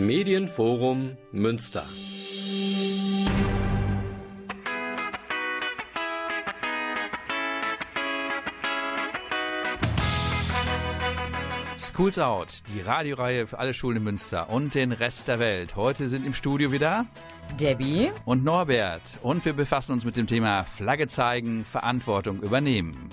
Medienforum Münster. Schools Out, die Radioreihe für alle Schulen in Münster und den Rest der Welt. Heute sind im Studio wieder Debbie und Norbert und wir befassen uns mit dem Thema Flagge zeigen, Verantwortung übernehmen.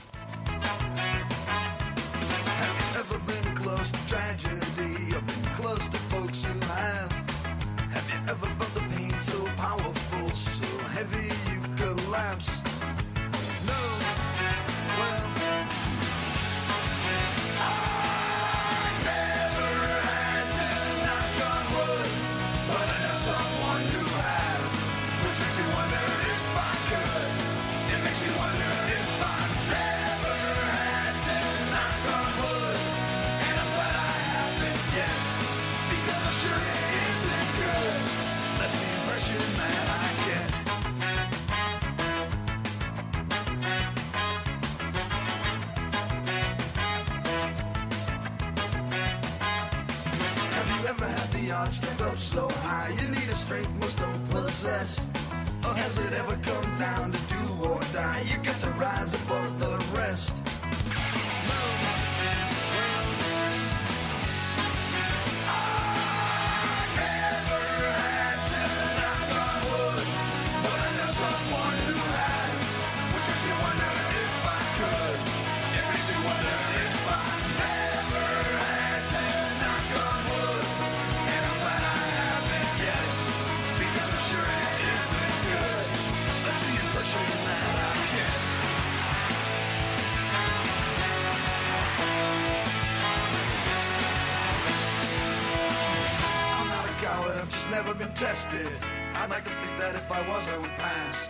Tested. I'd like to think that if I was, I would pass.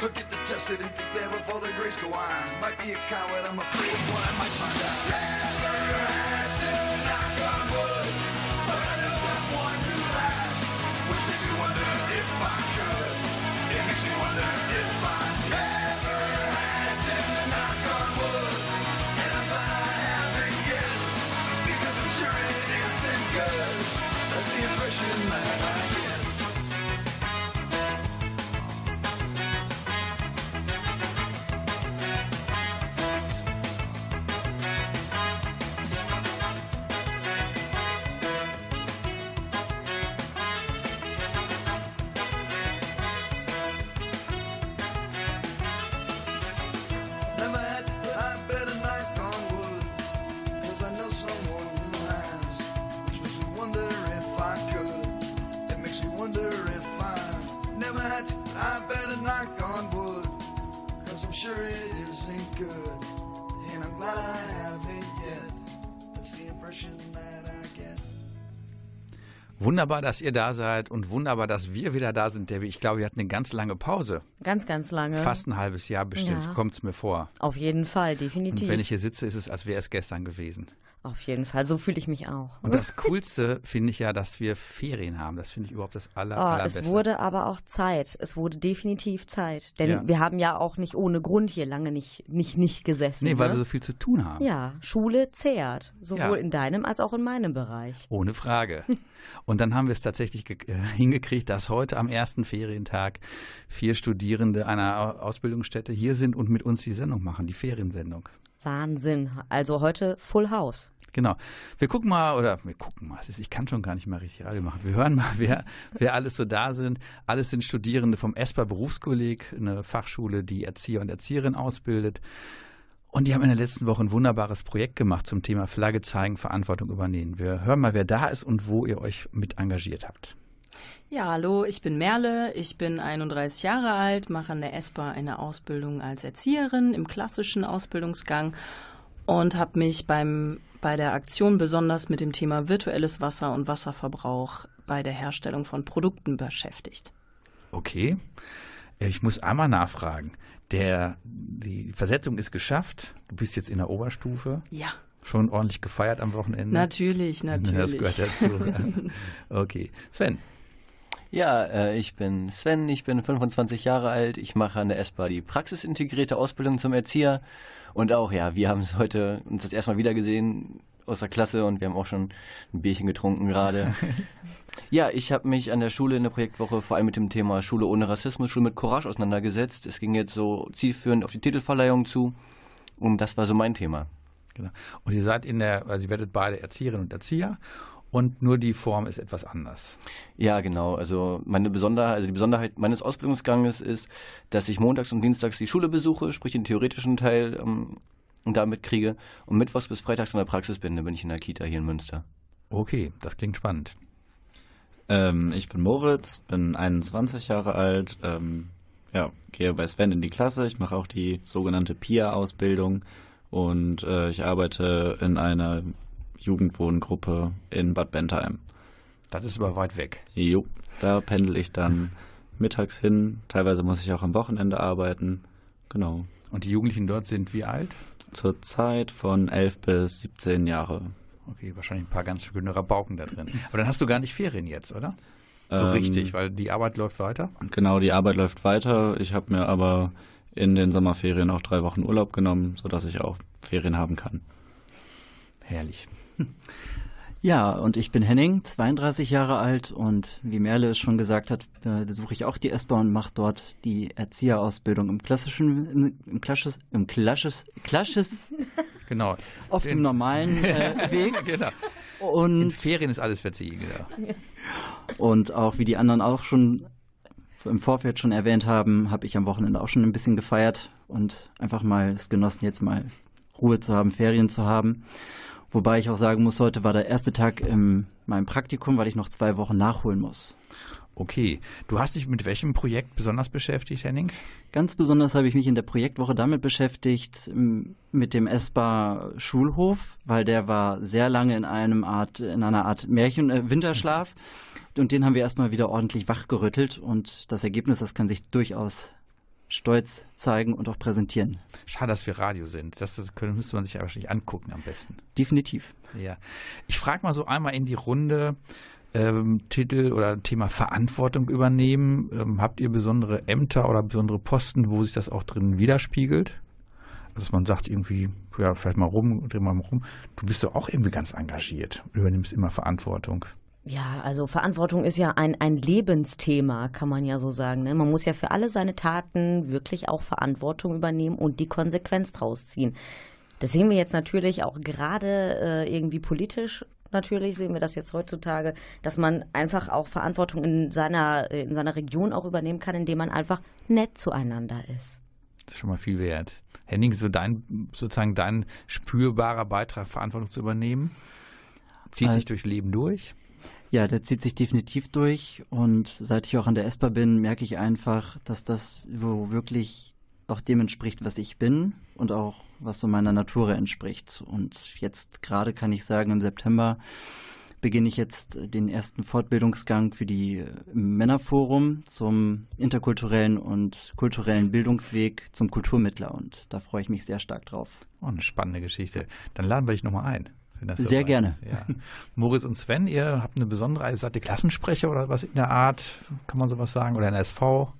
Look at the tested and think there before the grace go on. Might be a coward, I'm afraid of what I might find out. Wunderbar, dass ihr da seid und wunderbar, dass wir wieder da sind, Debbie. Ich glaube, wir hatten eine ganz lange Pause. Ganz, ganz lange. Fast ein halbes Jahr bestimmt, ja. kommt es mir vor. Auf jeden Fall, definitiv. Und wenn ich hier sitze, ist es, als wäre es gestern gewesen. Auf jeden Fall, so fühle ich mich auch. Und das Coolste finde ich ja, dass wir Ferien haben. Das finde ich überhaupt das aller, oh, allerbeste. Es wurde aber auch Zeit. Es wurde definitiv Zeit. Denn ja. wir haben ja auch nicht ohne Grund hier lange nicht, nicht, nicht gesessen. Nee, ne? weil wir so viel zu tun haben. Ja, Schule zehrt. Sowohl ja. in deinem als auch in meinem Bereich. Ohne Frage. Und dann haben wir es tatsächlich äh, hingekriegt, dass heute am ersten Ferientag vier Studierende einer Ausbildungsstätte hier sind und mit uns die Sendung machen, die Feriensendung. Wahnsinn. Also heute Full House. Genau. Wir gucken mal, oder wir gucken mal, ich kann schon gar nicht mal richtig Radio machen. Wir hören mal, wer, wer alles so da sind. Alles sind Studierende vom ESPA Berufskolleg, eine Fachschule, die Erzieher und Erzieherinnen ausbildet. Und die haben in der letzten Woche ein wunderbares Projekt gemacht zum Thema Flagge zeigen, Verantwortung übernehmen. Wir hören mal, wer da ist und wo ihr euch mit engagiert habt. Ja, hallo, ich bin Merle, ich bin 31 Jahre alt, mache an der ESPA eine Ausbildung als Erzieherin im klassischen Ausbildungsgang und habe mich beim, bei der Aktion besonders mit dem Thema virtuelles Wasser und Wasserverbrauch bei der Herstellung von Produkten beschäftigt. Okay. Ich muss einmal nachfragen. Der, die Versetzung ist geschafft. Du bist jetzt in der Oberstufe. Ja. Schon ordentlich gefeiert am Wochenende? Natürlich, natürlich. Das gehört dazu. okay. Sven. Ja, äh, ich bin Sven, ich bin 25 Jahre alt. Ich mache an der ESPA die praxisintegrierte Ausbildung zum Erzieher. Und auch, ja, wir haben es heute uns das erstmal wieder gesehen aus der Klasse und wir haben auch schon ein Bierchen getrunken gerade. Ja, ich habe mich an der Schule in der Projektwoche vor allem mit dem Thema Schule ohne Rassismus, Schule mit Courage auseinandergesetzt. Es ging jetzt so zielführend auf die Titelverleihung zu und das war so mein Thema. Genau. Und ihr seid in der, also ihr werdet beide Erzieherinnen und Erzieher und nur die Form ist etwas anders. Ja, genau. Also meine Besonderheit, also die Besonderheit meines Ausbildungsganges ist, dass ich montags und dienstags die Schule besuche, sprich den theoretischen Teil ähm, damit kriege und mittwochs bis freitags in der Praxis bin. Da bin ich in der Kita hier in Münster. Okay, das klingt spannend. Ähm, ich bin Moritz, bin 21 Jahre alt, ähm, ja, gehe bei Sven in die Klasse. Ich mache auch die sogenannte PIA-Ausbildung und äh, ich arbeite in einer Jugendwohngruppe in Bad Bentheim. Das ist aber weit weg. Jo, da pendel ich dann mittags hin. Teilweise muss ich auch am Wochenende arbeiten. Genau. Und die Jugendlichen dort sind wie alt? Zurzeit von 11 bis 17 Jahre. Okay, wahrscheinlich ein paar ganz schöne Rabauken da drin. Aber dann hast du gar nicht Ferien jetzt, oder? So Ähm, richtig, weil die Arbeit läuft weiter. Genau, die Arbeit läuft weiter. Ich habe mir aber in den Sommerferien auch drei Wochen Urlaub genommen, sodass ich auch Ferien haben kann. Herrlich. Ja, und ich bin Henning, 32 Jahre alt und wie Merle es schon gesagt hat, äh, besuche ich auch die ESPA und mache dort die Erzieherausbildung im klassischen, im, Klasches, im Klasches, Klasches, Genau. auf dem normalen äh, Weg. genau. In Und, Ferien ist alles verziehen, genau. und auch wie die anderen auch schon im Vorfeld schon erwähnt haben, habe ich am Wochenende auch schon ein bisschen gefeiert und einfach mal es genossen, jetzt mal Ruhe zu haben, Ferien zu haben. Wobei ich auch sagen muss, heute war der erste Tag in meinem Praktikum, weil ich noch zwei Wochen nachholen muss. Okay. Du hast dich mit welchem Projekt besonders beschäftigt, Henning? Ganz besonders habe ich mich in der Projektwoche damit beschäftigt, mit dem Essbar Schulhof, weil der war sehr lange in einem Art, in einer Art Märchen, äh, Winterschlaf. Und den haben wir erstmal wieder ordentlich wachgerüttelt und das Ergebnis, das kann sich durchaus stolz zeigen und auch präsentieren. Schade, dass wir Radio sind. Das müsste man sich ja wahrscheinlich angucken am besten. Definitiv. Ja. Ich frage mal so einmal in die Runde. Ähm, Titel oder Thema Verantwortung übernehmen. Ähm, habt ihr besondere Ämter oder besondere Posten, wo sich das auch drin widerspiegelt? Also man sagt irgendwie, ja, vielleicht mal rum, dreh mal rum. Du bist doch auch irgendwie ganz engagiert. Übernimmst immer Verantwortung. Ja, also Verantwortung ist ja ein, ein Lebensthema, kann man ja so sagen. Ne? Man muss ja für alle seine Taten wirklich auch Verantwortung übernehmen und die Konsequenz draus ziehen. Das sehen wir jetzt natürlich auch gerade äh, irgendwie politisch. Natürlich sehen wir das jetzt heutzutage, dass man einfach auch Verantwortung in seiner, in seiner Region auch übernehmen kann, indem man einfach nett zueinander ist. Das ist schon mal viel wert. Henning, so dein, sozusagen dein spürbarer Beitrag, Verantwortung zu übernehmen, zieht Al- sich durchs Leben durch. Ja, der zieht sich definitiv durch und seit ich auch an der ESPA bin, merke ich einfach, dass das wo wirklich auch dem entspricht, was ich bin und auch was so meiner Natur entspricht. Und jetzt gerade kann ich sagen, im September beginne ich jetzt den ersten Fortbildungsgang für die Männerforum zum interkulturellen und kulturellen Bildungsweg zum Kulturmittler und da freue ich mich sehr stark drauf. Oh, eine spannende Geschichte. Dann laden wir dich nochmal ein. Wenn das Sehr gerne. ist. Ja. Moritz und Sven, ihr habt eine besondere, also seid ihr Klassensprecher oder was in der Art, kann man sowas sagen, oder in der SV?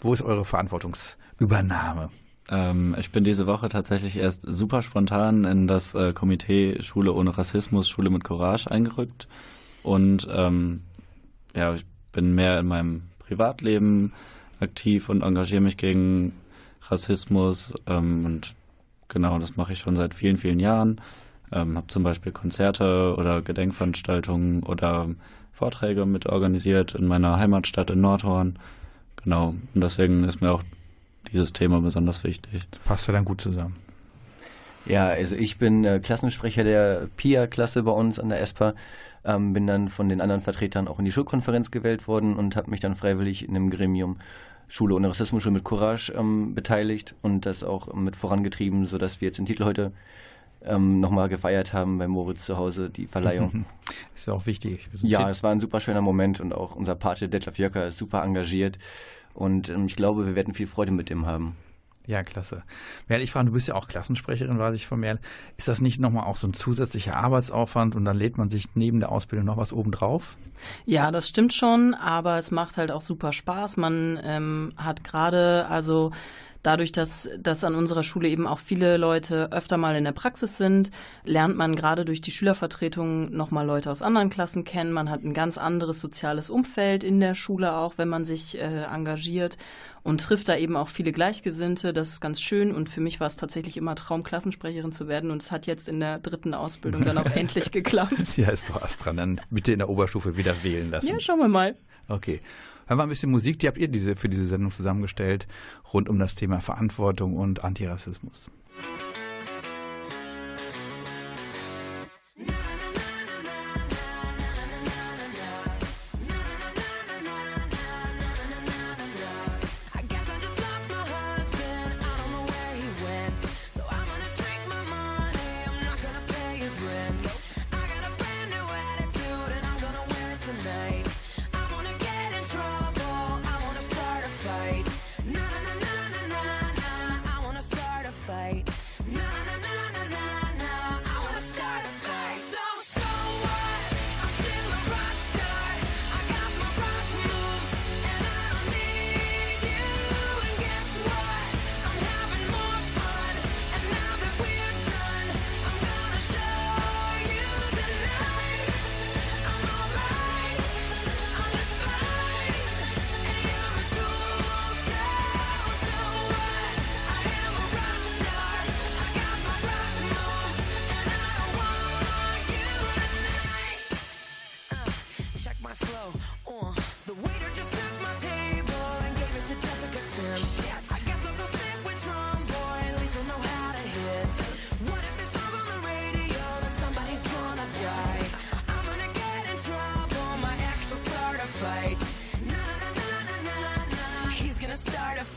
Wo ist eure Verantwortungsübernahme? Ähm, ich bin diese Woche tatsächlich erst super spontan in das äh, Komitee Schule ohne Rassismus, Schule mit Courage eingerückt. Und ähm, ja, ich bin mehr in meinem Privatleben aktiv und engagiere mich gegen Rassismus. Ähm, und genau, das mache ich schon seit vielen, vielen Jahren. Ähm, habe zum Beispiel Konzerte oder Gedenkveranstaltungen oder Vorträge mit organisiert in meiner Heimatstadt in Nordhorn. Genau, und deswegen ist mir auch dieses Thema besonders wichtig. Passt ja dann gut zusammen. Ja, also ich bin äh, Klassensprecher der PIA-Klasse bei uns an der ESPA, ähm, bin dann von den anderen Vertretern auch in die Schulkonferenz gewählt worden und habe mich dann freiwillig in dem Gremium Schule ohne Rassismus, Schule mit Courage ähm, beteiligt und das auch mit vorangetrieben, sodass wir jetzt den Titel heute ähm, nochmal gefeiert haben bei Moritz zu Hause, die Verleihung. Ist ja auch wichtig. Ja, es war ein super schöner Moment und auch unser Pate Detlef Jöcker ist super engagiert und ähm, ich glaube, wir werden viel Freude mit ihm haben. ja, klasse. Merle, ich frage, du bist ja auch Klassensprecherin, weiß ich von Merle. Ist das nicht nochmal auch so ein zusätzlicher Arbeitsaufwand und dann lädt man sich neben der Ausbildung noch was obendrauf? Ja, das stimmt schon, aber es macht halt auch super Spaß. Man ähm, hat gerade also dadurch, dass, dass an unserer Schule eben auch viele Leute öfter mal in der Praxis sind, lernt man gerade durch die Schülervertretung nochmal Leute aus anderen Klassen kennen. Man hat ein ganz anderes soziales Umfeld in der Schule auch, wenn man sich äh, engagiert und trifft da eben auch viele Gleichgesinnte. Das ist ganz schön und für mich war es tatsächlich immer Traum, Klassensprecherin zu werden und es hat jetzt in der dritten Ausbildung dann auch endlich geklappt. Ja, ist doch Astra. Dann bitte in der Oberstufe wieder wählen lassen. Ja, schauen wir mal. Okay. Hören wir ein bisschen Musik. Die habt ihr diese, für diese Sendung zusammengestellt, rund um das Thema Verantwortung und Antirassismus. I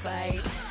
fight.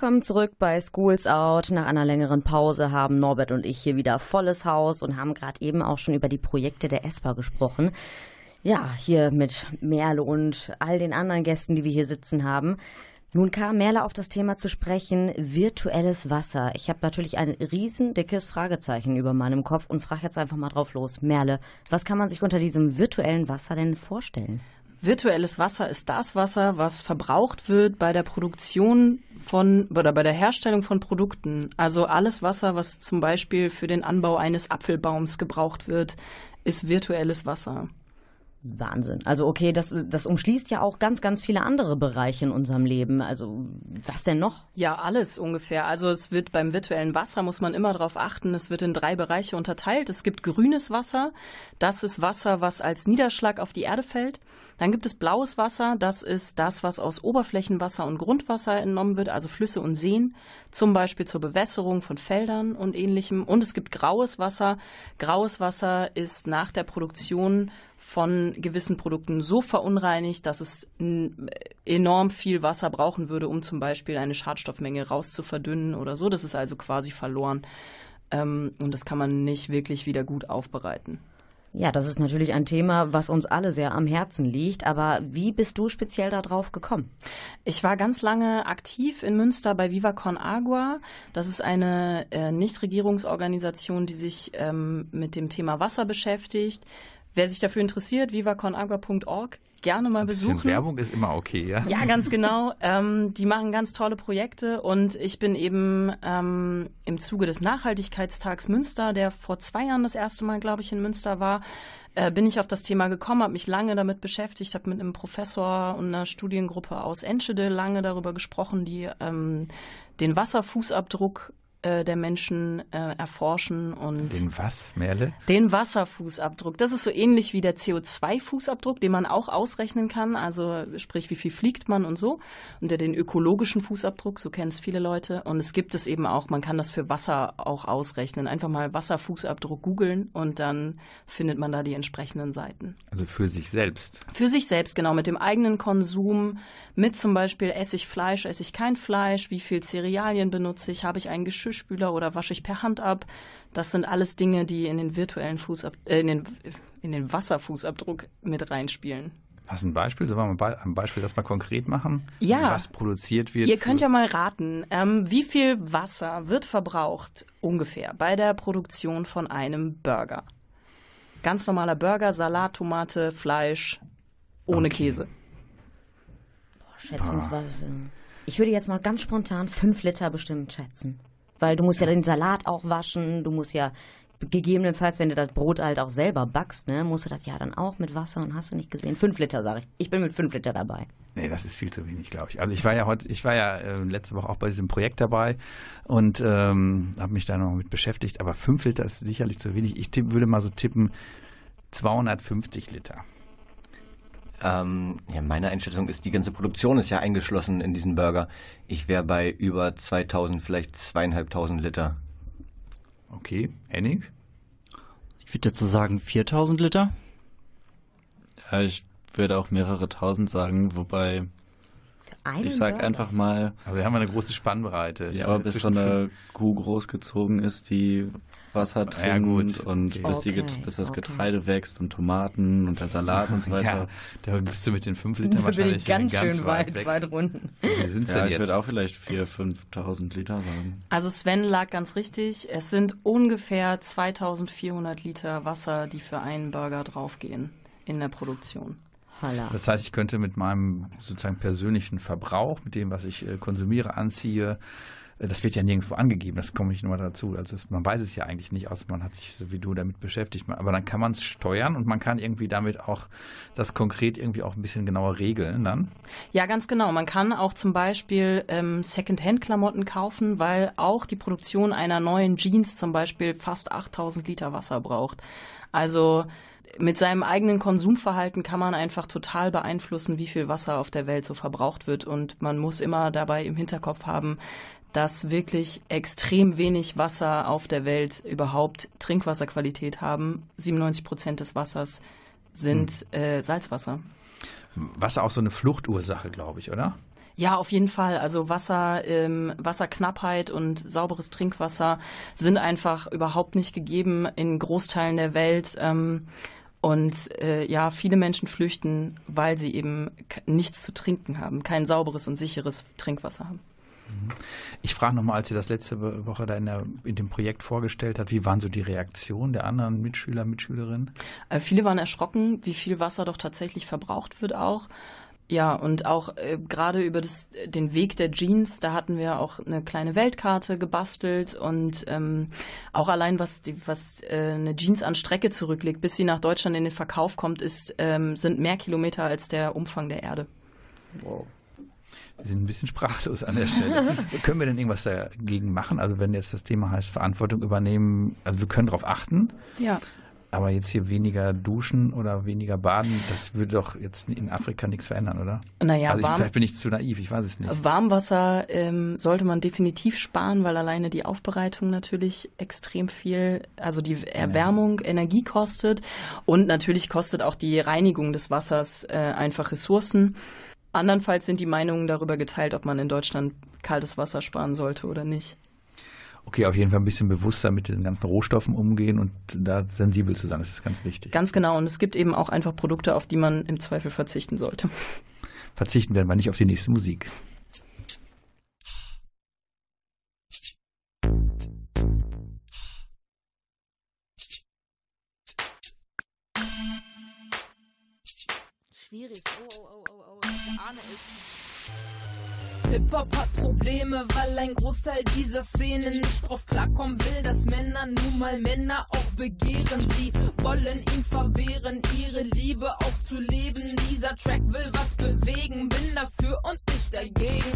Willkommen zurück bei Schools Out. Nach einer längeren Pause haben Norbert und ich hier wieder volles Haus und haben gerade eben auch schon über die Projekte der ESPA gesprochen. Ja, hier mit Merle und all den anderen Gästen, die wir hier sitzen haben. Nun kam Merle auf das Thema zu sprechen, virtuelles Wasser. Ich habe natürlich ein riesen dickes Fragezeichen über meinem Kopf und frage jetzt einfach mal drauf los. Merle, was kann man sich unter diesem virtuellen Wasser denn vorstellen? Virtuelles Wasser ist das Wasser, was verbraucht wird bei der Produktion von oder bei der Herstellung von Produkten. Also alles Wasser, was zum Beispiel für den Anbau eines Apfelbaums gebraucht wird, ist virtuelles Wasser. Wahnsinn. Also okay, das, das umschließt ja auch ganz, ganz viele andere Bereiche in unserem Leben. Also was denn noch? Ja, alles ungefähr. Also es wird beim virtuellen Wasser, muss man immer darauf achten, es wird in drei Bereiche unterteilt. Es gibt grünes Wasser, das ist Wasser, was als Niederschlag auf die Erde fällt. Dann gibt es blaues Wasser, das ist das, was aus Oberflächenwasser und Grundwasser entnommen wird, also Flüsse und Seen, zum Beispiel zur Bewässerung von Feldern und ähnlichem. Und es gibt graues Wasser. Graues Wasser ist nach der Produktion von gewissen Produkten so verunreinigt, dass es n- enorm viel Wasser brauchen würde, um zum Beispiel eine Schadstoffmenge rauszuverdünnen oder so. Das ist also quasi verloren. Ähm, und das kann man nicht wirklich wieder gut aufbereiten. Ja, das ist natürlich ein Thema, was uns alle sehr am Herzen liegt. Aber wie bist du speziell darauf gekommen? Ich war ganz lange aktiv in Münster bei Viva Con Agua. Das ist eine äh, Nichtregierungsorganisation, die sich ähm, mit dem Thema Wasser beschäftigt. Wer sich dafür interessiert, vivaconagua.org, gerne mal besuchen. Werbung ist immer okay, ja? Ja, ganz genau. Ähm, die machen ganz tolle Projekte und ich bin eben ähm, im Zuge des Nachhaltigkeitstags Münster, der vor zwei Jahren das erste Mal, glaube ich, in Münster war, äh, bin ich auf das Thema gekommen, habe mich lange damit beschäftigt, habe mit einem Professor und einer Studiengruppe aus Enschede lange darüber gesprochen, die ähm, den Wasserfußabdruck äh, der Menschen äh, erforschen und Den was, Merle? den Wasserfußabdruck. Das ist so ähnlich wie der CO2-Fußabdruck, den man auch ausrechnen kann. Also sprich, wie viel fliegt man und so. Und der den ökologischen Fußabdruck, so kennen es viele Leute. Und es gibt es eben auch, man kann das für Wasser auch ausrechnen. Einfach mal Wasserfußabdruck googeln und dann findet man da die entsprechenden Seiten. Also für sich selbst. Für sich selbst, genau, mit dem eigenen Konsum, mit zum Beispiel esse ich Fleisch, esse ich kein Fleisch, wie viel Cerealien benutze ich, habe ich einen Geschirrspüler oder wasche ich per Hand ab. Das sind alles Dinge, die in den virtuellen Fußab äh, in, den, in den Wasserfußabdruck mit reinspielen. Hast du ein Beispiel? Sollen wir mal ein Beispiel das mal konkret machen? Ja. Was produziert wird? Ihr könnt ja mal raten, ähm, wie viel Wasser wird verbraucht ungefähr bei der Produktion von einem Burger? Ganz normaler Burger, Salat, Tomate, Fleisch, ohne Käse. Schätzungsweise. Ich würde jetzt mal ganz spontan fünf Liter bestimmt schätzen. Weil du musst ja den Salat auch waschen, du musst ja gegebenenfalls, wenn du das Brot halt auch selber backst, ne, musst du das ja dann auch mit Wasser und hast du nicht gesehen. Fünf Liter, sage ich. Ich bin mit fünf Liter dabei. Nee, das ist viel zu wenig, glaube ich. Also ich war ja heute, ich war ja äh, letzte Woche auch bei diesem Projekt dabei und ähm, habe mich da noch mit beschäftigt. Aber fünf Liter ist sicherlich zu wenig. Ich tipp, würde mal so tippen 250 Liter. Ähm, ja, meine Einschätzung ist, die ganze Produktion ist ja eingeschlossen in diesen Burger. Ich wäre bei über 2000, vielleicht zweieinhalbtausend Liter. Okay, Henning? Ich würde dazu sagen 4000 Liter. Ja, ich würde auch mehrere tausend sagen, wobei ich sag Burger? einfach mal, Also wir haben eine große Spannbreite. ja, aber bis so eine Kuh großgezogen ist, die Wasser trinkt Ja, gut, und okay. bis, die, bis das okay. Getreide wächst und Tomaten und der Salat und so Ja, weiter. da bist du mit den 5 Litern wahrscheinlich ich ganz, schön weit, weg. weit runten. Wie sind's Ja, denn ich jetzt? würde auch vielleicht 4.000, 5.000 Liter sagen. Also Sven lag ganz richtig. Es sind ungefähr 2400 Liter Wasser, die für einen Burger draufgehen in der Produktion. Das heißt, ich könnte mit meinem sozusagen persönlichen Verbrauch, mit dem, was ich äh, konsumiere, anziehe, äh, das wird ja nirgendwo angegeben, das komme ich nur dazu. Also es, man weiß es ja eigentlich nicht, außer man hat sich so wie du damit beschäftigt. Aber dann kann man es steuern und man kann irgendwie damit auch das konkret irgendwie auch ein bisschen genauer regeln dann. Ja, ganz genau. Man kann auch zum Beispiel ähm, Second-Hand-Klamotten kaufen, weil auch die Produktion einer neuen Jeans zum Beispiel fast 8000 Liter Wasser braucht. Also mit seinem eigenen Konsumverhalten kann man einfach total beeinflussen, wie viel Wasser auf der Welt so verbraucht wird. Und man muss immer dabei im Hinterkopf haben, dass wirklich extrem wenig Wasser auf der Welt überhaupt Trinkwasserqualität haben. 97 Prozent des Wassers sind äh, Salzwasser. Was auch so eine Fluchtursache, glaube ich, oder? Ja, auf jeden Fall. Also Wasser, ähm, Wasserknappheit und sauberes Trinkwasser sind einfach überhaupt nicht gegeben in Großteilen der Welt. Ähm, und äh, ja, viele Menschen flüchten, weil sie eben nichts zu trinken haben, kein sauberes und sicheres Trinkwasser haben. Ich frage nochmal, als ihr das letzte Wo- Woche da in, der, in dem Projekt vorgestellt habt, wie waren so die Reaktionen der anderen Mitschüler, Mitschülerinnen? Äh, viele waren erschrocken, wie viel Wasser doch tatsächlich verbraucht wird auch. Ja, und auch äh, gerade über das, den Weg der Jeans, da hatten wir auch eine kleine Weltkarte gebastelt und ähm, auch allein was die, was äh, eine Jeans an Strecke zurücklegt, bis sie nach Deutschland in den Verkauf kommt, ist ähm, sind mehr Kilometer als der Umfang der Erde. Wir sind ein bisschen sprachlos an der Stelle. können wir denn irgendwas dagegen machen? Also wenn jetzt das Thema heißt Verantwortung übernehmen, also wir können darauf achten, Ja. Aber jetzt hier weniger duschen oder weniger baden, das würde doch jetzt in Afrika nichts verändern, oder? Naja, also ich, warm, vielleicht bin ich zu naiv, ich weiß es nicht. Warmwasser ähm, sollte man definitiv sparen, weil alleine die Aufbereitung natürlich extrem viel, also die Erwärmung Energie kostet und natürlich kostet auch die Reinigung des Wassers äh, einfach Ressourcen. Andernfalls sind die Meinungen darüber geteilt, ob man in Deutschland kaltes Wasser sparen sollte oder nicht. Okay, auf jeden Fall ein bisschen bewusster mit den ganzen Rohstoffen umgehen und da sensibel zu sein, das ist ganz wichtig. Ganz genau. Und es gibt eben auch einfach Produkte, auf die man im Zweifel verzichten sollte. Verzichten werden wir nicht auf die nächste Musik. Schwierig. Oh, oh, oh, oh, oh. Ich ahne es. Hip-Hop hat Probleme, weil ein Großteil dieser Szene nicht drauf klarkommen will, dass Männer nun mal Männer auch begehren. Sie wollen ihm verwehren, ihre Liebe auch zu leben. Dieser Track will was bewegen, bin dafür und nicht dagegen.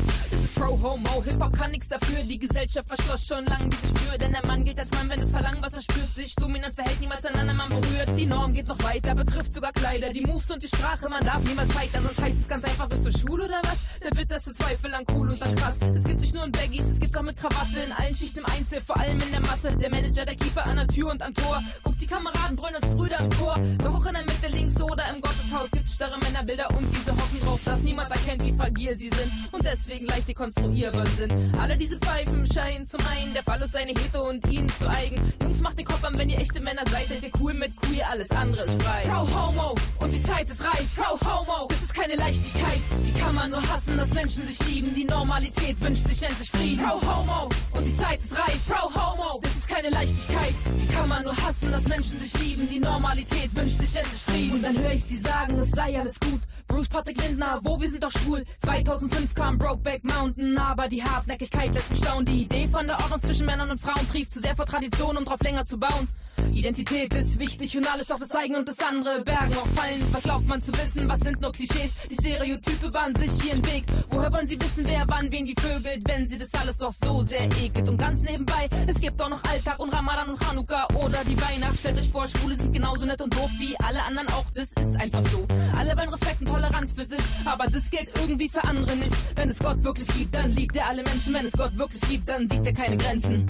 Pro-Homo, Hip-Hop kann nichts dafür. Die Gesellschaft verschloss schon lang diese Tür, denn der Mann gilt als Mann, wenn es Verlangen, was er spürt. Sich dominant verhält, niemals einen anderen Mann berührt. Die Norm geht noch weiter, betrifft sogar Kleider. Die Moves und die Sprache, man darf niemals scheitern. Sonst heißt es ganz einfach, bist du schwul oder was? Der bitterste Zweifel an cool und dann krass. Es gibt nicht nur in Baggies, es gibt auch mit Krawatte in allen Schichten im Einzel, vor allem in der Masse. Der Manager, der Keeper an der Tür und am Tor. Guckt die Kameraden brüllen als Brüder im Chor. Doch in der Mitte links oder im Gotteshaus gibt starre Männerbilder und diese hoffen drauf, dass niemand erkennt, wie fragil sie sind und deswegen leicht dekonstruierbar sind. Alle diese Pfeifen scheinen zum einen der Phallus seine Hetero und ihnen zu eigen. Jungs, macht den Kopf an, wenn ihr echte Männer seid, seid ihr cool mit queer, alles andere ist frei. Pro Homo und die Zeit ist reif. Pro Homo, das ist keine Leichtigkeit. Wie kann man nur hassen, dass Menschen sich lieben? Die Normalität wünscht sich endlich Frieden. Pro Homo und die Zeit ist reif. Pro Homo, das ist keine Leichtigkeit. Wie kann man nur hassen, dass Menschen sich lieben? Die Normalität wünscht sich endlich Frieden. Und dann höre ich sie sagen, es sei alles gut. Bruce Patrick Lindner, wo wir sind doch schwul. 2005 kam Brokeback Mountain, aber die Hartnäckigkeit lässt mich staunen. Die Idee von der Ordnung zwischen Männern und Frauen trieft zu sehr vor Tradition, um drauf länger zu bauen. Identität ist wichtig und alles auch das eigene und das andere bergen auch fallen. Was glaubt man zu wissen? Was sind nur Klischees? Die Stereotype bahnen sich ihren Weg. Woher wollen sie wissen, wer wann wen wie vögelt, wenn sie das alles doch so sehr ekelt? Und ganz nebenbei, es gibt auch noch Alltag und Ramadan und Chanukka oder die Weihnacht. Stellt euch vor, Schwule sind genauso nett und doof wie alle anderen auch. Das ist einfach so. Alle wollen Respekt und Toleranz für sich, aber das gilt irgendwie für andere nicht. Wenn es Gott wirklich gibt, dann liebt er alle Menschen. Wenn es Gott wirklich gibt, dann sieht er keine Grenzen.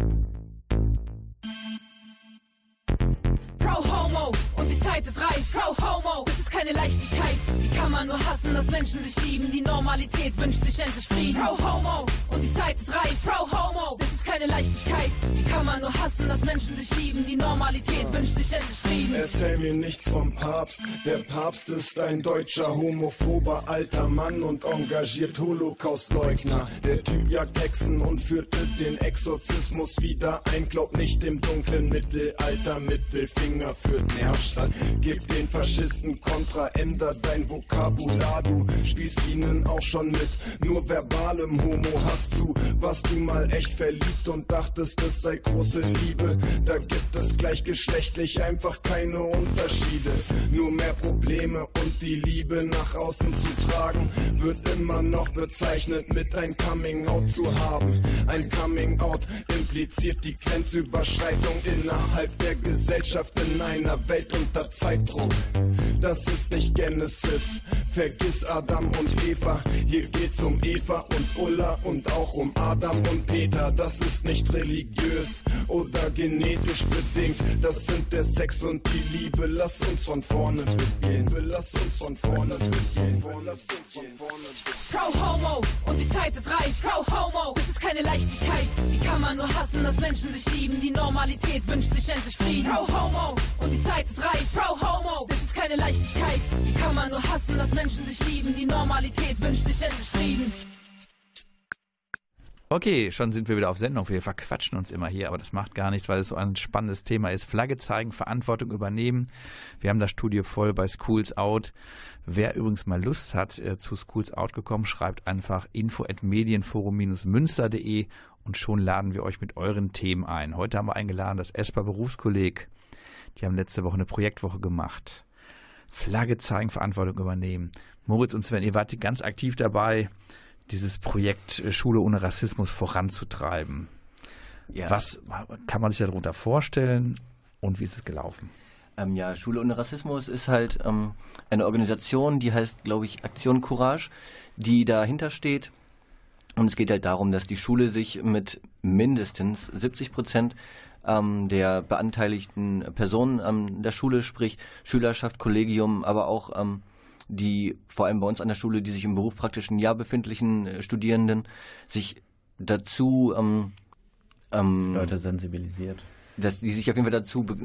Pro Homo und die Zeit ist reif. Pro Homo, das ist keine Leichtigkeit. Wie kann man nur hassen, dass Menschen sich lieben? Die Normalität wünscht sich endlich Frieden. Pro Homo und die Zeit ist reif. Pro Homo, das keine Leichtigkeit. Wie kann man nur hassen, dass Menschen sich lieben? Die Normalität wünscht sich endlich Frieden. Erzähl mir nichts vom Papst. Der Papst ist ein deutscher homophober alter Mann und engagiert Holocaustleugner. Der Typ jagt Hexen und führte den Exorzismus wieder ein. Glaub nicht im dunklen Mittelalter. Mittelfinger führt Nervstadt. Gib den Faschisten Kontra, änder dein Vokabular. Du spielst ihnen auch schon mit nur verbalem Homo. Hast du, was du mal echt verliebt und dachtest, es sei große Liebe. Da gibt es gleichgeschlechtlich einfach keine Unterschiede. Nur mehr Probleme und die Liebe nach außen zu tragen, wird immer noch bezeichnet mit ein Coming Out zu haben. Ein Coming Out impliziert die Grenzüberschreitung innerhalb der Gesellschaft in einer Welt unter Zeitdruck. Das ist nicht Genesis, vergiss Adam und Eva. Hier geht's um Eva und Ulla und auch um Adam und Peter. Das ist nicht religiös oder genetisch bedingt. Das sind der Sex und die Liebe. Lass uns von vorne beginnen. Lass uns von vorne beginnen. Lass uns von vorne. Pro Homo und die Zeit ist reif. Pro Homo, das ist keine Leichtigkeit. Wie kann man nur hassen, dass Menschen sich lieben? Die Normalität wünscht sich endlich Frieden. Pro Homo und die Zeit ist reif. Pro Homo, das ist keine Leichtigkeit. Wie kann man nur hassen, dass Menschen sich lieben? Die Normalität wünscht sich endlich Frieden. Okay, schon sind wir wieder auf Sendung. Wir verquatschen uns immer hier, aber das macht gar nichts, weil es so ein spannendes Thema ist. Flagge zeigen, Verantwortung übernehmen. Wir haben das Studio voll bei Schools Out. Wer übrigens mal Lust hat, äh, zu Schools Out gekommen, schreibt einfach info at medienforum-münster.de und schon laden wir euch mit euren Themen ein. Heute haben wir eingeladen das ESPA Berufskolleg. Die haben letzte Woche eine Projektwoche gemacht. Flagge zeigen, Verantwortung übernehmen. Moritz und Sven, ihr wart ganz aktiv dabei, dieses Projekt äh, Schule ohne Rassismus voranzutreiben. Ja. Was kann man sich darunter vorstellen und wie ist es gelaufen? Ähm, ja, Schule ohne Rassismus ist halt ähm, eine Organisation, die heißt, glaube ich, Aktion Courage, die dahinter steht. Und es geht halt darum, dass die Schule sich mit mindestens 70 Prozent ähm, der beanteiligten Personen ähm, der Schule, sprich Schülerschaft, Kollegium, aber auch ähm, die vor allem bei uns an der Schule, die sich im berufspraktischen Jahr befindlichen äh, Studierenden, sich dazu ähm, ähm, Leute sensibilisiert. dass die sich auf jeden Fall dazu, be-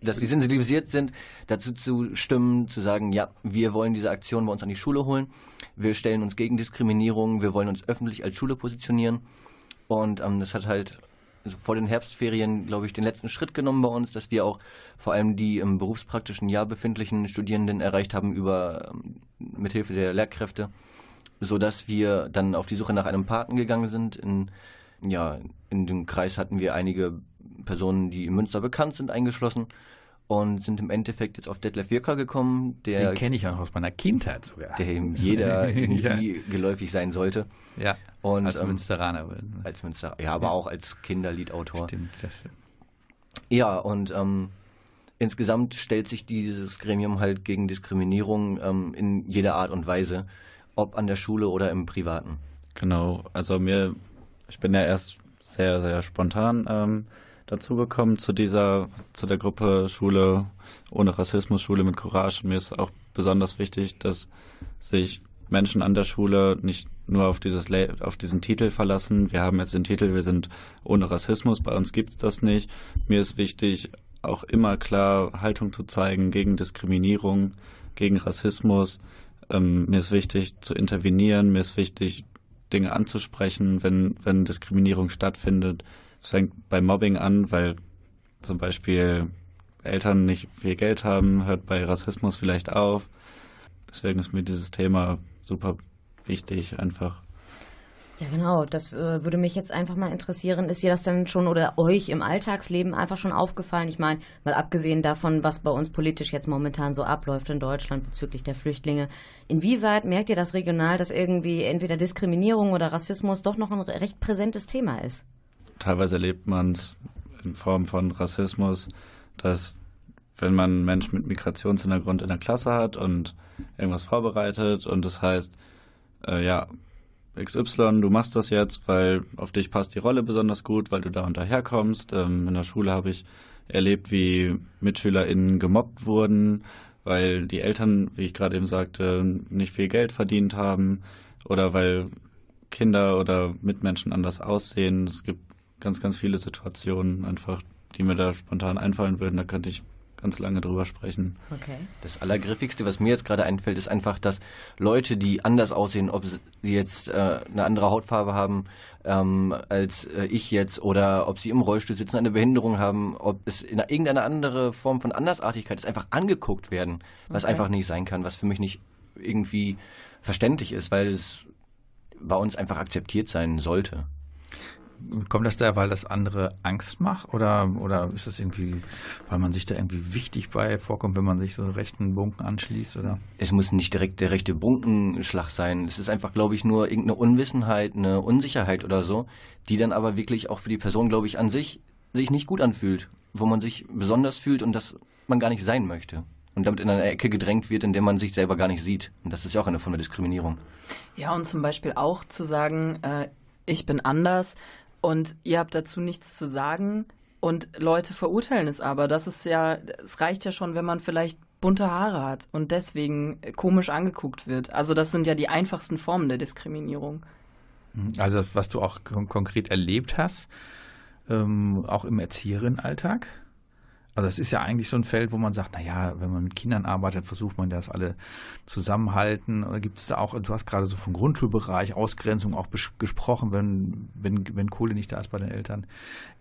dass sie sensibilisiert sind, dazu zu stimmen, zu sagen, ja, wir wollen diese Aktion bei uns an die Schule holen, wir stellen uns gegen Diskriminierung, wir wollen uns öffentlich als Schule positionieren. Und ähm, das hat halt vor den Herbstferien, glaube ich, den letzten Schritt genommen bei uns, dass wir auch vor allem die im berufspraktischen Jahr befindlichen Studierenden erreicht haben über ähm, mithilfe der Lehrkräfte, so dass wir dann auf die Suche nach einem Paten gegangen sind. In, ja, in dem Kreis hatten wir einige Personen, die in Münster bekannt sind, eingeschlossen und sind im Endeffekt jetzt auf Detlef Wirker gekommen, der, Den kenne ich ja noch aus meiner Kindheit sogar. der ihm jeder irgendwie geläufig sein sollte. ja, Und, als ähm, Münsteraner. Als Münster, ja, aber auch als Kinderliedautor. Stimmt, das, Ja, und ähm, insgesamt stellt sich dieses Gremium halt gegen Diskriminierung ähm, in jeder Art und Weise, ob an der Schule oder im Privaten. Genau, also mir, ich bin ja erst sehr, sehr spontan ähm, dazugekommen zu dieser, zu der Gruppe Schule ohne Rassismus, Schule mit Courage. Und mir ist auch besonders wichtig, dass sich Menschen an der Schule nicht nur auf dieses auf diesen Titel verlassen. Wir haben jetzt den Titel, wir sind ohne Rassismus, bei uns gibt es das nicht. Mir ist wichtig, auch immer klar Haltung zu zeigen gegen Diskriminierung, gegen Rassismus. Ähm, mir ist wichtig zu intervenieren, mir ist wichtig, Dinge anzusprechen, wenn, wenn Diskriminierung stattfindet. Es fängt bei Mobbing an, weil zum Beispiel Eltern nicht viel Geld haben, hört bei Rassismus vielleicht auf. Deswegen ist mir dieses Thema super wichtig, einfach. Ja, genau. Das äh, würde mich jetzt einfach mal interessieren. Ist dir das denn schon oder euch im Alltagsleben einfach schon aufgefallen? Ich meine, mal abgesehen davon, was bei uns politisch jetzt momentan so abläuft in Deutschland bezüglich der Flüchtlinge. Inwieweit merkt ihr das regional, dass irgendwie entweder Diskriminierung oder Rassismus doch noch ein recht präsentes Thema ist? Teilweise erlebt man es in Form von Rassismus, dass wenn man einen Menschen mit Migrationshintergrund in der Klasse hat und irgendwas vorbereitet und das heißt, äh, ja, XY, du machst das jetzt, weil auf dich passt die Rolle besonders gut, weil du da und daher kommst. Ähm, in der Schule habe ich erlebt, wie MitschülerInnen gemobbt wurden, weil die Eltern, wie ich gerade eben sagte, nicht viel Geld verdient haben oder weil Kinder oder Mitmenschen anders aussehen. Es gibt ganz, ganz viele Situationen einfach, die mir da spontan einfallen würden. Da könnte ich ganz lange drüber sprechen. Okay. Das Allergriffigste, was mir jetzt gerade einfällt, ist einfach, dass Leute, die anders aussehen, ob sie jetzt äh, eine andere Hautfarbe haben ähm, als äh, ich jetzt oder ob sie im Rollstuhl sitzen, eine Behinderung haben, ob es in irgendeine andere Form von Andersartigkeit ist, einfach angeguckt werden, was Okay. einfach nicht sein kann, was für mich nicht irgendwie verständlich ist, weil es bei uns einfach akzeptiert sein sollte. Kommt das da, weil das andere Angst macht? Oder, oder ist das irgendwie, weil man sich da irgendwie wichtig bei vorkommt, wenn man sich so einen rechten Bunken anschließt? Oder? es muss nicht direkt der rechte Bunkenschlag sein. Es ist einfach, glaube ich, nur irgendeine Unwissenheit, eine Unsicherheit oder so, die dann aber wirklich auch für die Person, glaube ich, an sich sich nicht gut anfühlt, wo man sich besonders fühlt und das man gar nicht sein möchte. Und damit in eine Ecke gedrängt wird, in der man sich selber gar nicht sieht. Und das ist ja auch eine Form der Diskriminierung. Ja, und zum Beispiel auch zu sagen, äh, ich bin anders und ihr habt dazu nichts zu sagen und Leute verurteilen es aber. Das ist ja, es reicht ja schon, wenn man vielleicht bunte Haare hat und deswegen komisch angeguckt wird. Also das sind ja die einfachsten Formen der Diskriminierung. Also was du auch kon konkret erlebt hast, ähm, auch im Erzieherinnenalltag? Also es ist ja eigentlich so ein Feld, wo man sagt, naja, wenn man mit Kindern arbeitet, versucht man das alle zusammenhalten. Oder gibt es da auch, du hast gerade so vom Grundschulbereich, Ausgrenzung auch gesprochen, wenn, wenn, wenn Kohle nicht da ist bei den Eltern.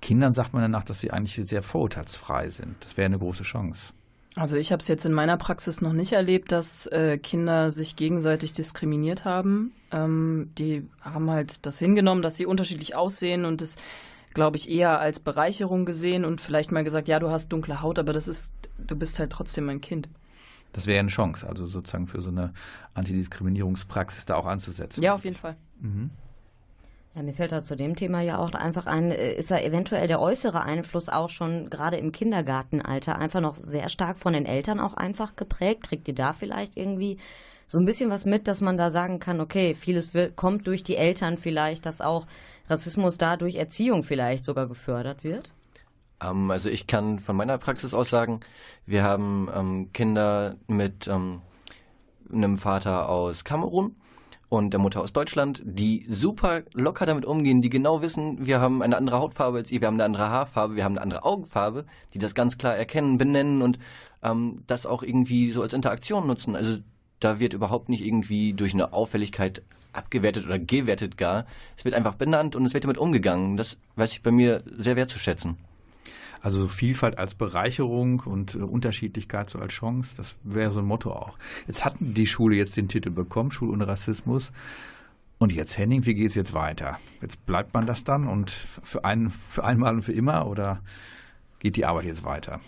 Kindern sagt man danach, dass sie eigentlich sehr vorurteilsfrei sind. Das wäre eine große Chance. Also ich habe es jetzt in meiner Praxis noch nicht erlebt, dass äh, Kinder sich gegenseitig diskriminiert haben. Ähm, die haben halt das hingenommen, dass sie unterschiedlich aussehen und das, glaube ich, eher als Bereicherung gesehen und vielleicht mal gesagt, ja, du hast dunkle Haut, aber das ist, du bist halt trotzdem ein Kind. Das wäre eine Chance, also sozusagen für so eine Antidiskriminierungspraxis da auch anzusetzen. Ja, auf jeden Fall. Mhm. Ja, mir fällt da zu dem Thema ja auch einfach ein, äh, ist da eventuell der äußere Einfluss auch schon gerade im Kindergartenalter einfach noch sehr stark von den Eltern auch einfach geprägt? Kriegt ihr da vielleicht irgendwie so ein bisschen was mit, dass man da sagen kann, okay, vieles kommt durch die Eltern vielleicht, dass auch Rassismus da durch Erziehung vielleicht sogar gefördert wird? Ähm, also ich kann von meiner Praxis aus sagen, wir haben ähm, Kinder mit ähm, einem Vater aus Kamerun und der Mutter aus Deutschland, die super locker damit umgehen, die genau wissen, wir haben eine andere Hautfarbe als ihr, wir haben eine andere Haarfarbe, wir haben eine andere Augenfarbe, die das ganz klar erkennen, benennen und ähm, das auch irgendwie so als Interaktion nutzen. Also da wird überhaupt nicht irgendwie durch eine Auffälligkeit abgewertet oder gewertet gar. Es wird einfach benannt und es wird damit umgegangen. Das weiß ich bei mir sehr wertzuschätzen. Also Vielfalt als Bereicherung und äh, Unterschiedlichkeit so als Chance, das wäre so ein Motto auch. Jetzt hat die Schule jetzt den Titel bekommen, Schule ohne Rassismus. Und jetzt, Henning, wie geht es jetzt weiter? Jetzt bleibt man das dann und für, ein, für einmal und für immer oder geht die Arbeit jetzt weiter?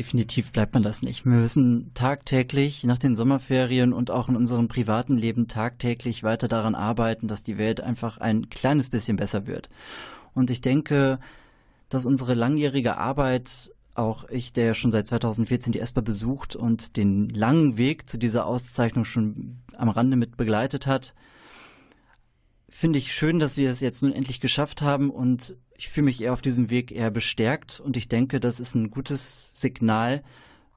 Definitiv bleibt man das nicht. Wir müssen tagtäglich nach den Sommerferien und auch in unserem privaten Leben tagtäglich weiter daran arbeiten, dass die Welt einfach ein kleines bisschen besser wird. Und ich denke, dass unsere langjährige Arbeit, auch ich, der schon seit 2014 die ESPA besucht und den langen Weg zu dieser Auszeichnung schon am Rande mit begleitet hat, finde ich schön, dass wir es jetzt nun endlich geschafft haben und ich fühle mich eher auf diesem Weg eher bestärkt und ich denke, das ist ein gutes Signal,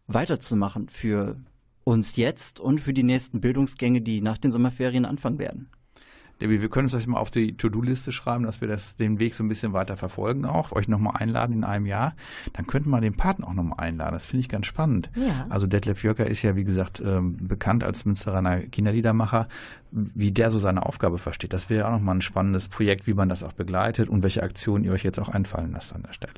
weiterzumachen für uns jetzt und für die nächsten Bildungsgänge, die nach den Sommerferien anfangen werden. Debbie, wir können uns das mal auf die To-Do-Liste schreiben, dass wir das, den Weg so ein bisschen weiter verfolgen auch, euch nochmal einladen in einem Jahr. Dann könnten wir den Paten auch nochmal einladen. Das finde ich ganz spannend. Ja. Also Detlef Jöcker ist ja, wie gesagt, ähm, bekannt als Münsteraner Kinderliedermacher. Wie der so seine Aufgabe versteht, das wäre auch nochmal ein spannendes Projekt, wie man das auch begleitet und welche Aktionen ihr euch jetzt auch einfallen lasst an der Stelle.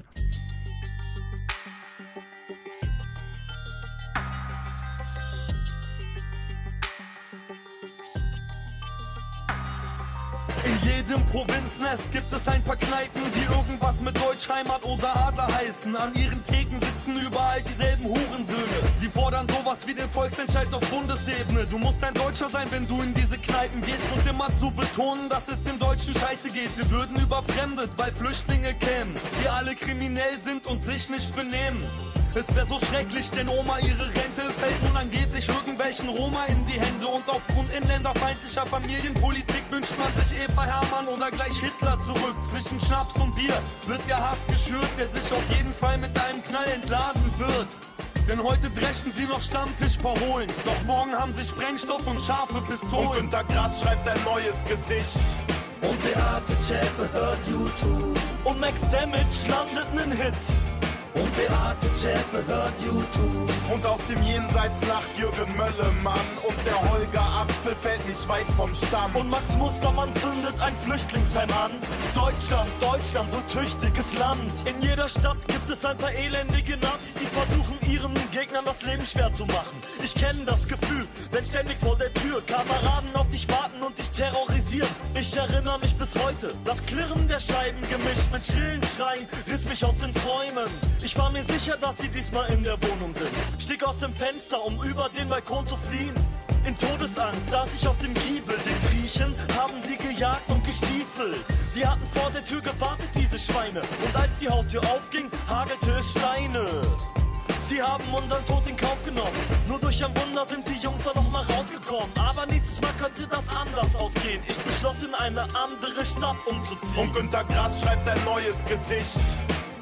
In jedem Provinznest gibt es ein paar Kneipen, die irgendwas mit Deutschheimat oder Adler heißen. An ihren Theken sitzen überall dieselben Hurensöhne. Sie fordern sowas wie den Volksentscheid auf Bundesebene. Du musst ein Deutscher sein, wenn du in diese Kneipen gehst und immer zu betonen, dass es den Deutschen scheiße geht. Sie würden überfremdet, weil Flüchtlinge kämen, die alle kriminell sind und sich nicht benehmen. Es wäre so schrecklich, denn Oma ihre Rente fällt nun angeblich irgendwelchen Roma in die Hände. Und aufgrund inländerfeindlicher Familienpolitik wünscht man sich Eva Hermann oder gleich Hitler zurück. Zwischen Schnaps und Bier wird der Haft geschürt, der sich auf jeden Fall mit einem Knall entladen wird. Denn heute dreschen sie noch Stammtischparolen. Doch morgen haben sie Sprengstoff und scharfe Pistolen. Und Günter Grass schreibt ein neues Gedicht. Und Beate Zschäpe hört YouTube. Und Max Damage landet nen Hit. Und Beate Zschäpe hört YouTube. Und auf dem Jenseits lacht Jürgen Möllemann. Und der Holger Apfel fällt nicht weit vom Stamm. Und Max Mustermann zündet ein Flüchtlingsheim an. Deutschland, Deutschland, du tüchtiges Land. In jeder Stadt gibt es ein paar elendige Nazis, die versuchen ihren Gegnern das Leben schwer zu machen. Ich kenne das Gefühl, wenn ständig vor der Tür Kameraden auf dich warten und dich terrorisieren. Ich erinnere mich bis heute, das Klirren der Scheiben gemischt mit schrillen Schreien riss mich aus den Träumen. Ich war mir sicher, dass sie diesmal in der Wohnung sind. Stieg aus dem Fenster, um über den Balkon zu fliehen. In Todesangst saß ich auf dem Giebel. Den Griechen haben sie gejagt und gestiefelt. Sie hatten vor der Tür gewartet, diese Schweine. Und als die Haustür aufging, hagelte es Steine. Sie haben unseren Tod in Kauf genommen. Nur durch ein Wunder sind die Jungs da noch mal rausgekommen. Aber nächstes Mal könnte das anders ausgehen. Ich beschloss, in eine andere Stadt umzuziehen. Und Günter Grass schreibt ein neues Gedicht.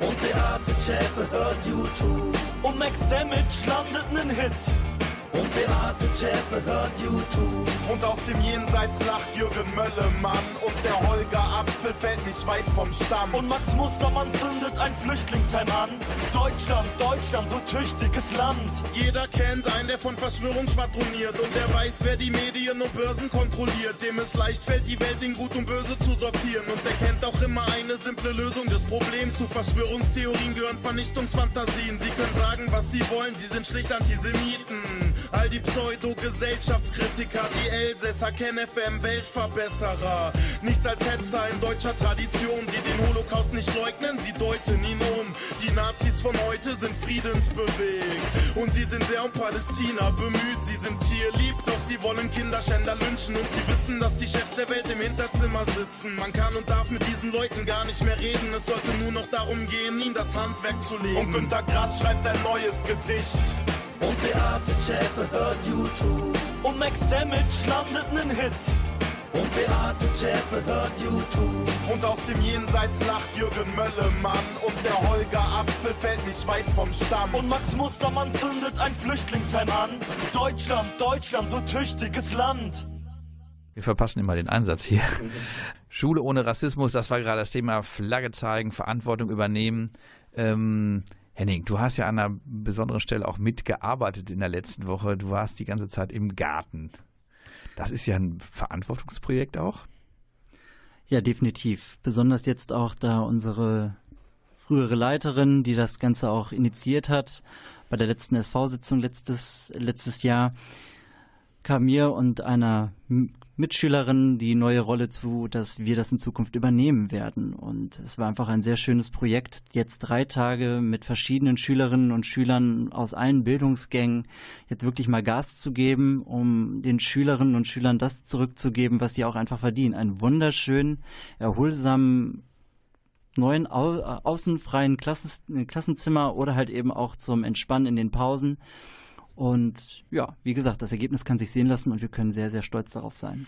Und Beate Zschäpe hört YouTube. Und Max Damage landet nen Hit. Und Beate Zschäpe hört YouTube. Und auf dem Jenseits lacht Jürgen Möllemann. Und der Holger Apfel fällt nicht weit vom Stamm. Und Max Mustermann zündet ein Flüchtlingsheim an. Deutschland, Deutschland, du tüchtiges Land. Jeder kennt einen, der von Verschwörung schwadroniert. Und der weiß, wer die Medien und Börsen kontrolliert. Dem es leicht fällt, die Welt in Gut und Böse zu sortieren. Und der kennt auch immer eine simple Lösung des Problems. Zu Verschwörungstheorien gehören Vernichtungsfantasien. Sie können sagen, was sie wollen, sie sind schlicht Antisemiten. All die Pseudo-Gesellschaftskritiker, die Elsässer, KenFM, Weltverbesserer. Nichts als Hetzer in deutscher Tradition, die den Holocaust nicht leugnen, sie deuten ihn um. Die Nazis von heute sind friedensbewegt. Und sie sind sehr um Palästina bemüht. Sie sind tierlieb, doch sie wollen Kinderschänder lynchen. Und sie wissen, dass die Chefs der Welt im Hinterzimmer sitzen. Man kann und darf mit diesen Leuten gar nicht mehr reden. Es sollte nur noch darum gehen, ihnen das Handwerk zu legen. Und Günter Grass schreibt ein neues Gedicht. Und Beate Zschäpe hört YouTube. Und Max Damage landet nen Hit. Und Beate Zschäpe hört YouTube. Und auf dem Jenseits lacht Jürgen Möllemann. Und der Holger Apfel fällt nicht weit vom Stamm. Und Max Mustermann zündet ein Flüchtlingsheim an. Deutschland, Deutschland, du tüchtiges Land. Wir verpassen immer den Einsatz hier. Schule ohne Rassismus, das war gerade das Thema Flagge zeigen, Verantwortung übernehmen. Ähm, Henning, du hast ja an einer besonderen Stelle auch mitgearbeitet in der letzten Woche. Du warst die ganze Zeit im Garten. Das ist ja ein Verantwortungsprojekt auch. Ja, definitiv. Besonders jetzt auch, da unsere frühere Leiterin, die das Ganze auch initiiert hat, bei der letzten SV-Sitzung letztes, letztes Jahr, kam mir und einer M- Mitschülerin die neue Rolle zu, dass wir das in Zukunft übernehmen werden. Und es war einfach ein sehr schönes Projekt, jetzt drei Tage mit verschiedenen Schülerinnen und Schülern aus allen Bildungsgängen jetzt wirklich mal Gas zu geben, um den Schülerinnen und Schülern das zurückzugeben, was sie auch einfach verdienen. Einen wunderschönen, erholsamen neuen au äh, außenfreien Klassens Klassenzimmer oder halt eben auch zum Entspannen in den Pausen. Und ja, wie gesagt, das Ergebnis kann sich sehen lassen und wir können sehr, sehr stolz darauf sein.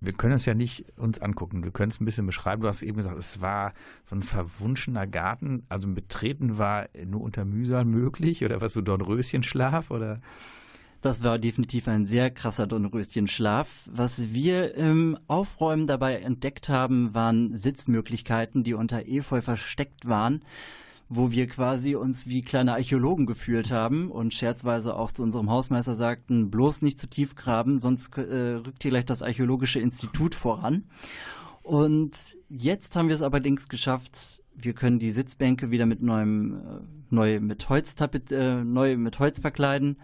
Wir können es ja nicht uns angucken. Wir können es ein bisschen beschreiben. Du hast eben gesagt, es war so ein verwunschener Garten. Also ein Betreten war nur unter Mühsal möglich oder was so Dornröschenschlaf oder? Das war definitiv ein sehr krasser Dornröschenschlaf. Was wir im Aufräumen dabei entdeckt haben, waren Sitzmöglichkeiten, die unter Efeu versteckt waren, wo wir quasi uns wie kleine Archäologen gefühlt haben und scherzweise auch zu unserem Hausmeister sagten, bloß nicht zu tief graben, sonst äh, rückt hier gleich das Archäologische Institut voran. Und jetzt haben wir es aber links geschafft, wir können die Sitzbänke wieder mit neuem, äh, neu mit Holz, äh, neu mit Holz verkleiden.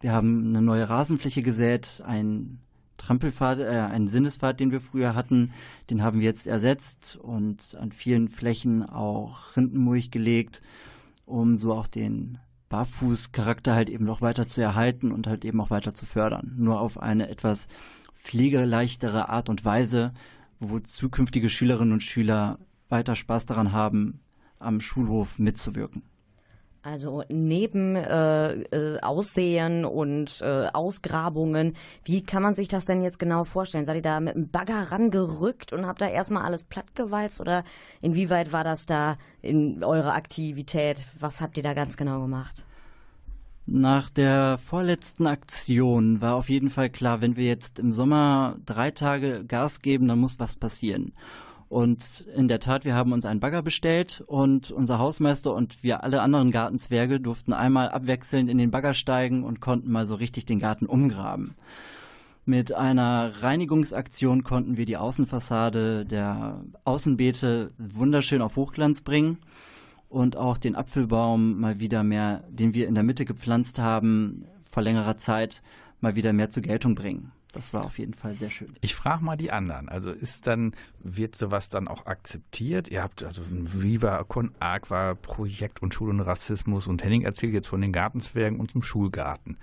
Wir haben eine neue Rasenfläche gesät, ein Trampelpfad, äh, einen Sinnespfad, den wir früher hatten, den haben wir jetzt ersetzt und an vielen Flächen auch Rindenmulch gelegt, um so auch den Barfußcharakter halt eben noch weiter zu erhalten und halt eben auch weiter zu fördern. Nur auf eine etwas pflegeleichtere Art und Weise, wo zukünftige Schülerinnen und Schüler weiter Spaß daran haben, am Schulhof mitzuwirken. Also neben äh, äh, Aussehen und äh, Ausgrabungen, wie kann man sich das denn jetzt genau vorstellen? Seid ihr da mit dem Bagger rangerückt und habt da erstmal alles plattgewalzt oder inwieweit war das da in eurer Aktivität? Was habt ihr da ganz genau gemacht? Nach der vorletzten Aktion war auf jeden Fall klar, wenn wir jetzt im Sommer drei Tage Gas geben, dann muss was passieren. Und in der Tat, wir haben uns einen Bagger bestellt und unser Hausmeister und wir alle anderen Gartenzwerge durften einmal abwechselnd in den Bagger steigen und konnten mal so richtig den Garten umgraben. Mit einer Reinigungsaktion konnten wir die Außenfassade der Außenbeete wunderschön auf Hochglanz bringen und auch den Apfelbaum mal wieder mehr, den wir in der Mitte gepflanzt haben, vor längerer Zeit mal wieder mehr zur Geltung bringen. Das war auf jeden Fall sehr schön. Ich frage mal die anderen. Also ist dann, wird sowas dann auch akzeptiert? Ihr habt also ein Viva Con Aqua Projekt und Schule und Rassismus und Henning erzählt jetzt von den Gartenzwergen und zum Schulgarten.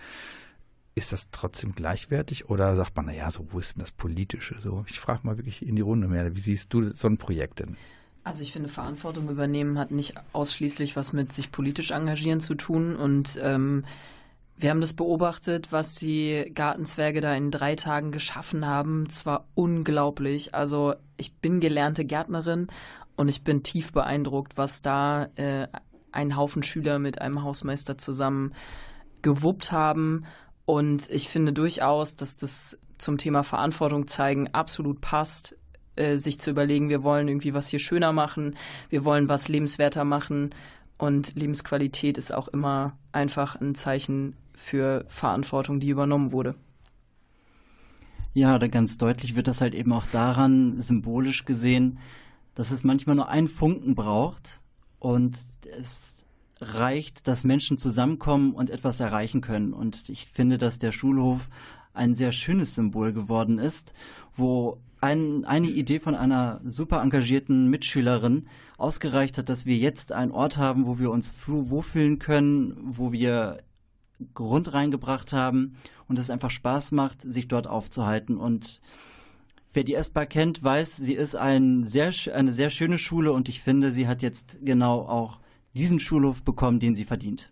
Ist das trotzdem gleichwertig oder sagt man, naja, so wo ist denn das Politische? So, ich frage mal wirklich in die Runde mehr. Wie siehst du so ein Projekt denn? Also ich finde, Verantwortung übernehmen hat nicht ausschließlich was mit sich politisch engagieren zu tun und ähm, wir haben das beobachtet, was die Gartenzwerge da in drei Tagen geschaffen haben. Es war unglaublich. Also ich bin gelernte Gärtnerin und ich bin tief beeindruckt, was da äh, ein Haufen Schüler mit einem Hausmeister zusammen gewuppt haben. Und ich finde durchaus, dass das zum Thema Verantwortung zeigen absolut passt, äh, sich zu überlegen, wir wollen irgendwie was hier schöner machen, wir wollen was lebenswerter machen. Und Lebensqualität ist auch immer einfach ein Zeichen für Verantwortung, die übernommen wurde. Ja, da ganz deutlich wird das halt eben auch daran symbolisch gesehen, dass es manchmal nur einen Funken braucht und es reicht, dass Menschen zusammenkommen und etwas erreichen können. Und ich finde, dass der Schulhof ein sehr schönes Symbol geworden ist, wo ein, eine Idee von einer super engagierten Mitschülerin ausgereicht hat, dass wir jetzt einen Ort haben, wo wir uns wohlfühlen können, wo wir Grund reingebracht haben und es einfach Spaß macht, sich dort aufzuhalten. Und wer die ESPA kennt, weiß, sie ist ein sehr, eine sehr schöne Schule und ich finde, sie hat jetzt genau auch diesen Schulhof bekommen, den sie verdient.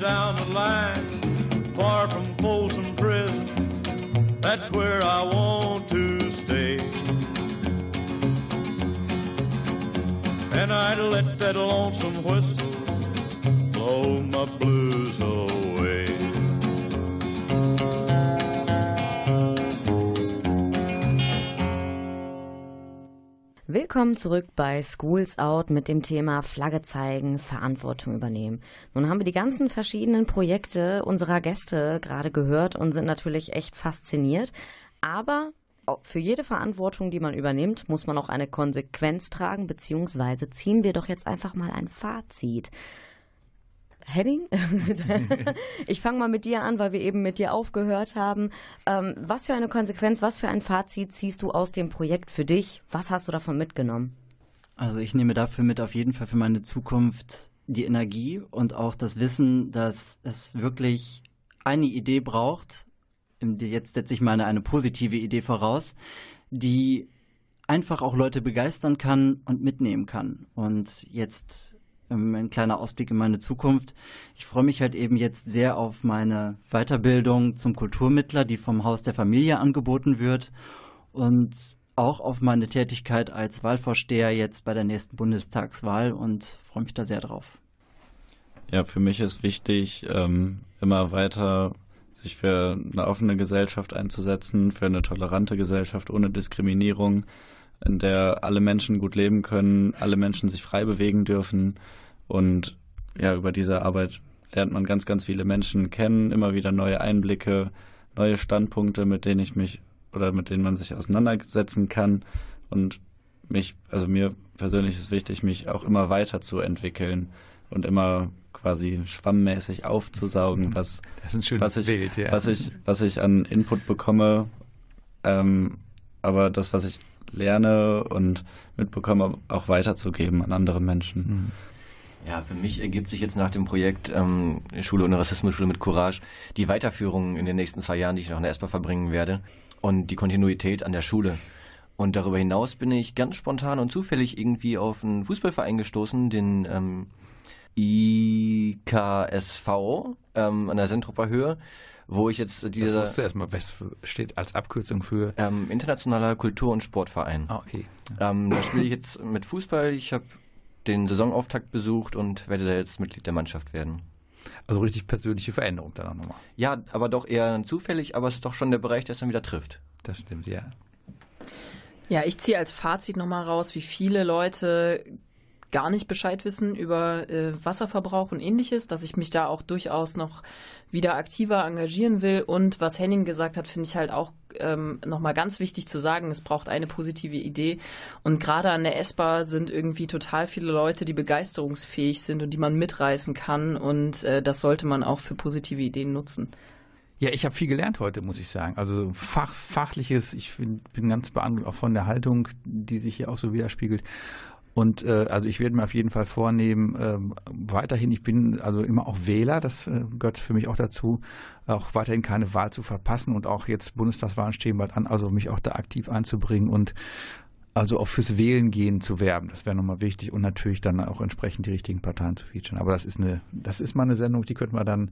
Down the line, far from Folsom Prison. That's where I want to stay. And I'd let that lonesome whistle blow my blues away. Willkommen zurück bei Schools Out mit dem Thema Flagge zeigen, Verantwortung übernehmen. Nun haben wir die ganzen verschiedenen Projekte unserer Gäste gerade gehört und sind natürlich echt fasziniert. Aber für jede Verantwortung, die man übernimmt, muss man auch eine Konsequenz tragen, beziehungsweise ziehen wir doch jetzt einfach mal ein Fazit. Henning, ich fange mal mit dir an, weil wir eben mit dir aufgehört haben. Ähm, was für eine Konsequenz, was für ein Fazit ziehst du aus dem Projekt für dich? Was hast du davon mitgenommen? Also ich nehme dafür mit auf jeden Fall für meine Zukunft die Energie und auch das Wissen, dass es wirklich eine Idee braucht. Jetzt setze ich meine eine positive Idee voraus, die einfach auch Leute begeistern kann und mitnehmen kann. Und jetzt ähm, ein kleiner Ausblick in meine Zukunft. Ich freue mich halt eben jetzt sehr auf meine Weiterbildung zum Kulturmittler, die vom Haus der Familie angeboten wird und auch auf meine Tätigkeit als Wahlvorsteher jetzt bei der nächsten Bundestagswahl und freue mich da sehr drauf. Ja, für mich ist wichtig, ähm, immer weiter sich für eine offene Gesellschaft einzusetzen, für eine tolerante Gesellschaft ohne Diskriminierung, in der alle Menschen gut leben können, alle Menschen sich frei bewegen dürfen. Und ja, über diese Arbeit lernt man ganz, ganz viele Menschen kennen, immer wieder neue Einblicke, neue Standpunkte, mit denen ich mich oder mit denen man sich auseinandersetzen kann. Und mich, also mir persönlich ist wichtig, mich auch immer weiterzuentwickeln und immer quasi schwammmäßig aufzusaugen, was, was, ich, Bild, ja. was, ich, was ich an Input bekomme. Ähm, aber das, was ich lerne und mitbekomme, auch weiterzugeben an andere Menschen. Ja, für mich ergibt sich jetzt nach dem Projekt ähm, Schule ohne Rassismus, Schule mit Courage, die Weiterführung in den nächsten zwei Jahren, die ich noch in der ESPA verbringen werde und die Kontinuität an der Schule. Und darüber hinaus bin ich ganz spontan und zufällig irgendwie auf einen Fußballverein gestoßen, den ähm, IKSV ähm, an der Sentruper Höhe, wo ich jetzt Das dieser musst du erstmal, was steht als Abkürzung für. ähm, internationaler Kultur- und Sportverein. Ah, okay. Ähm, da spiele ich jetzt mit Fußball. Ich habe den Saisonauftakt besucht und werde da jetzt Mitglied der Mannschaft werden. Also richtig persönliche Veränderung dann auch nochmal. Ja, aber doch eher zufällig, aber es ist doch schon der Bereich, der es dann wieder trifft. Das stimmt, ja. Ja, ich ziehe als Fazit nochmal raus, wie viele Leute gar nicht Bescheid wissen über äh, Wasserverbrauch und ähnliches, dass ich mich da auch durchaus noch wieder aktiver engagieren will. Und was Henning gesagt hat, finde ich halt auch ähm, nochmal ganz wichtig zu sagen, es braucht eine positive Idee. Und gerade an der ESPA sind irgendwie total viele Leute, die begeisterungsfähig sind und die man mitreißen kann. Und äh, das sollte man auch für positive Ideen nutzen. Ja, ich habe viel gelernt heute, muss ich sagen. Also Fach, fachliches, ich bin, bin ganz beeindruckt auch von der Haltung, die sich hier auch so widerspiegelt. Und äh, also ich werde mir auf jeden Fall vornehmen, ähm, weiterhin, ich bin also immer auch Wähler, das äh, gehört für mich auch dazu, auch weiterhin keine Wahl zu verpassen und auch jetzt Bundestagswahlen stehen bald an, also mich auch da aktiv einzubringen und also auch fürs Wählen gehen zu werben. Das wäre nochmal wichtig und natürlich dann auch entsprechend die richtigen Parteien zu featuren. Aber das ist eine, das ist mal eine Sendung, die könnten wir dann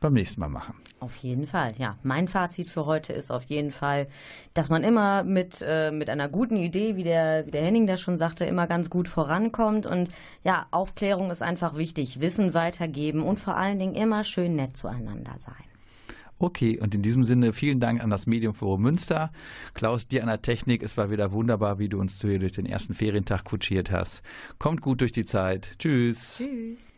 beim nächsten Mal machen. Auf jeden Fall, ja. Mein Fazit für heute ist auf jeden Fall, dass man immer mit, äh, mit einer guten Idee, wie der, wie der Henning das schon sagte, immer ganz gut vorankommt. Und ja, Aufklärung ist einfach wichtig. Wissen weitergeben und vor allen Dingen immer schön nett zueinander sein. Okay, und in diesem Sinne vielen Dank an das Medienforum Münster. Klaus, dir an der Technik. Es war wieder wunderbar, wie du uns hier durch den ersten Ferientag kutschiert hast. Kommt gut durch die Zeit. Tschüss. Tschüss.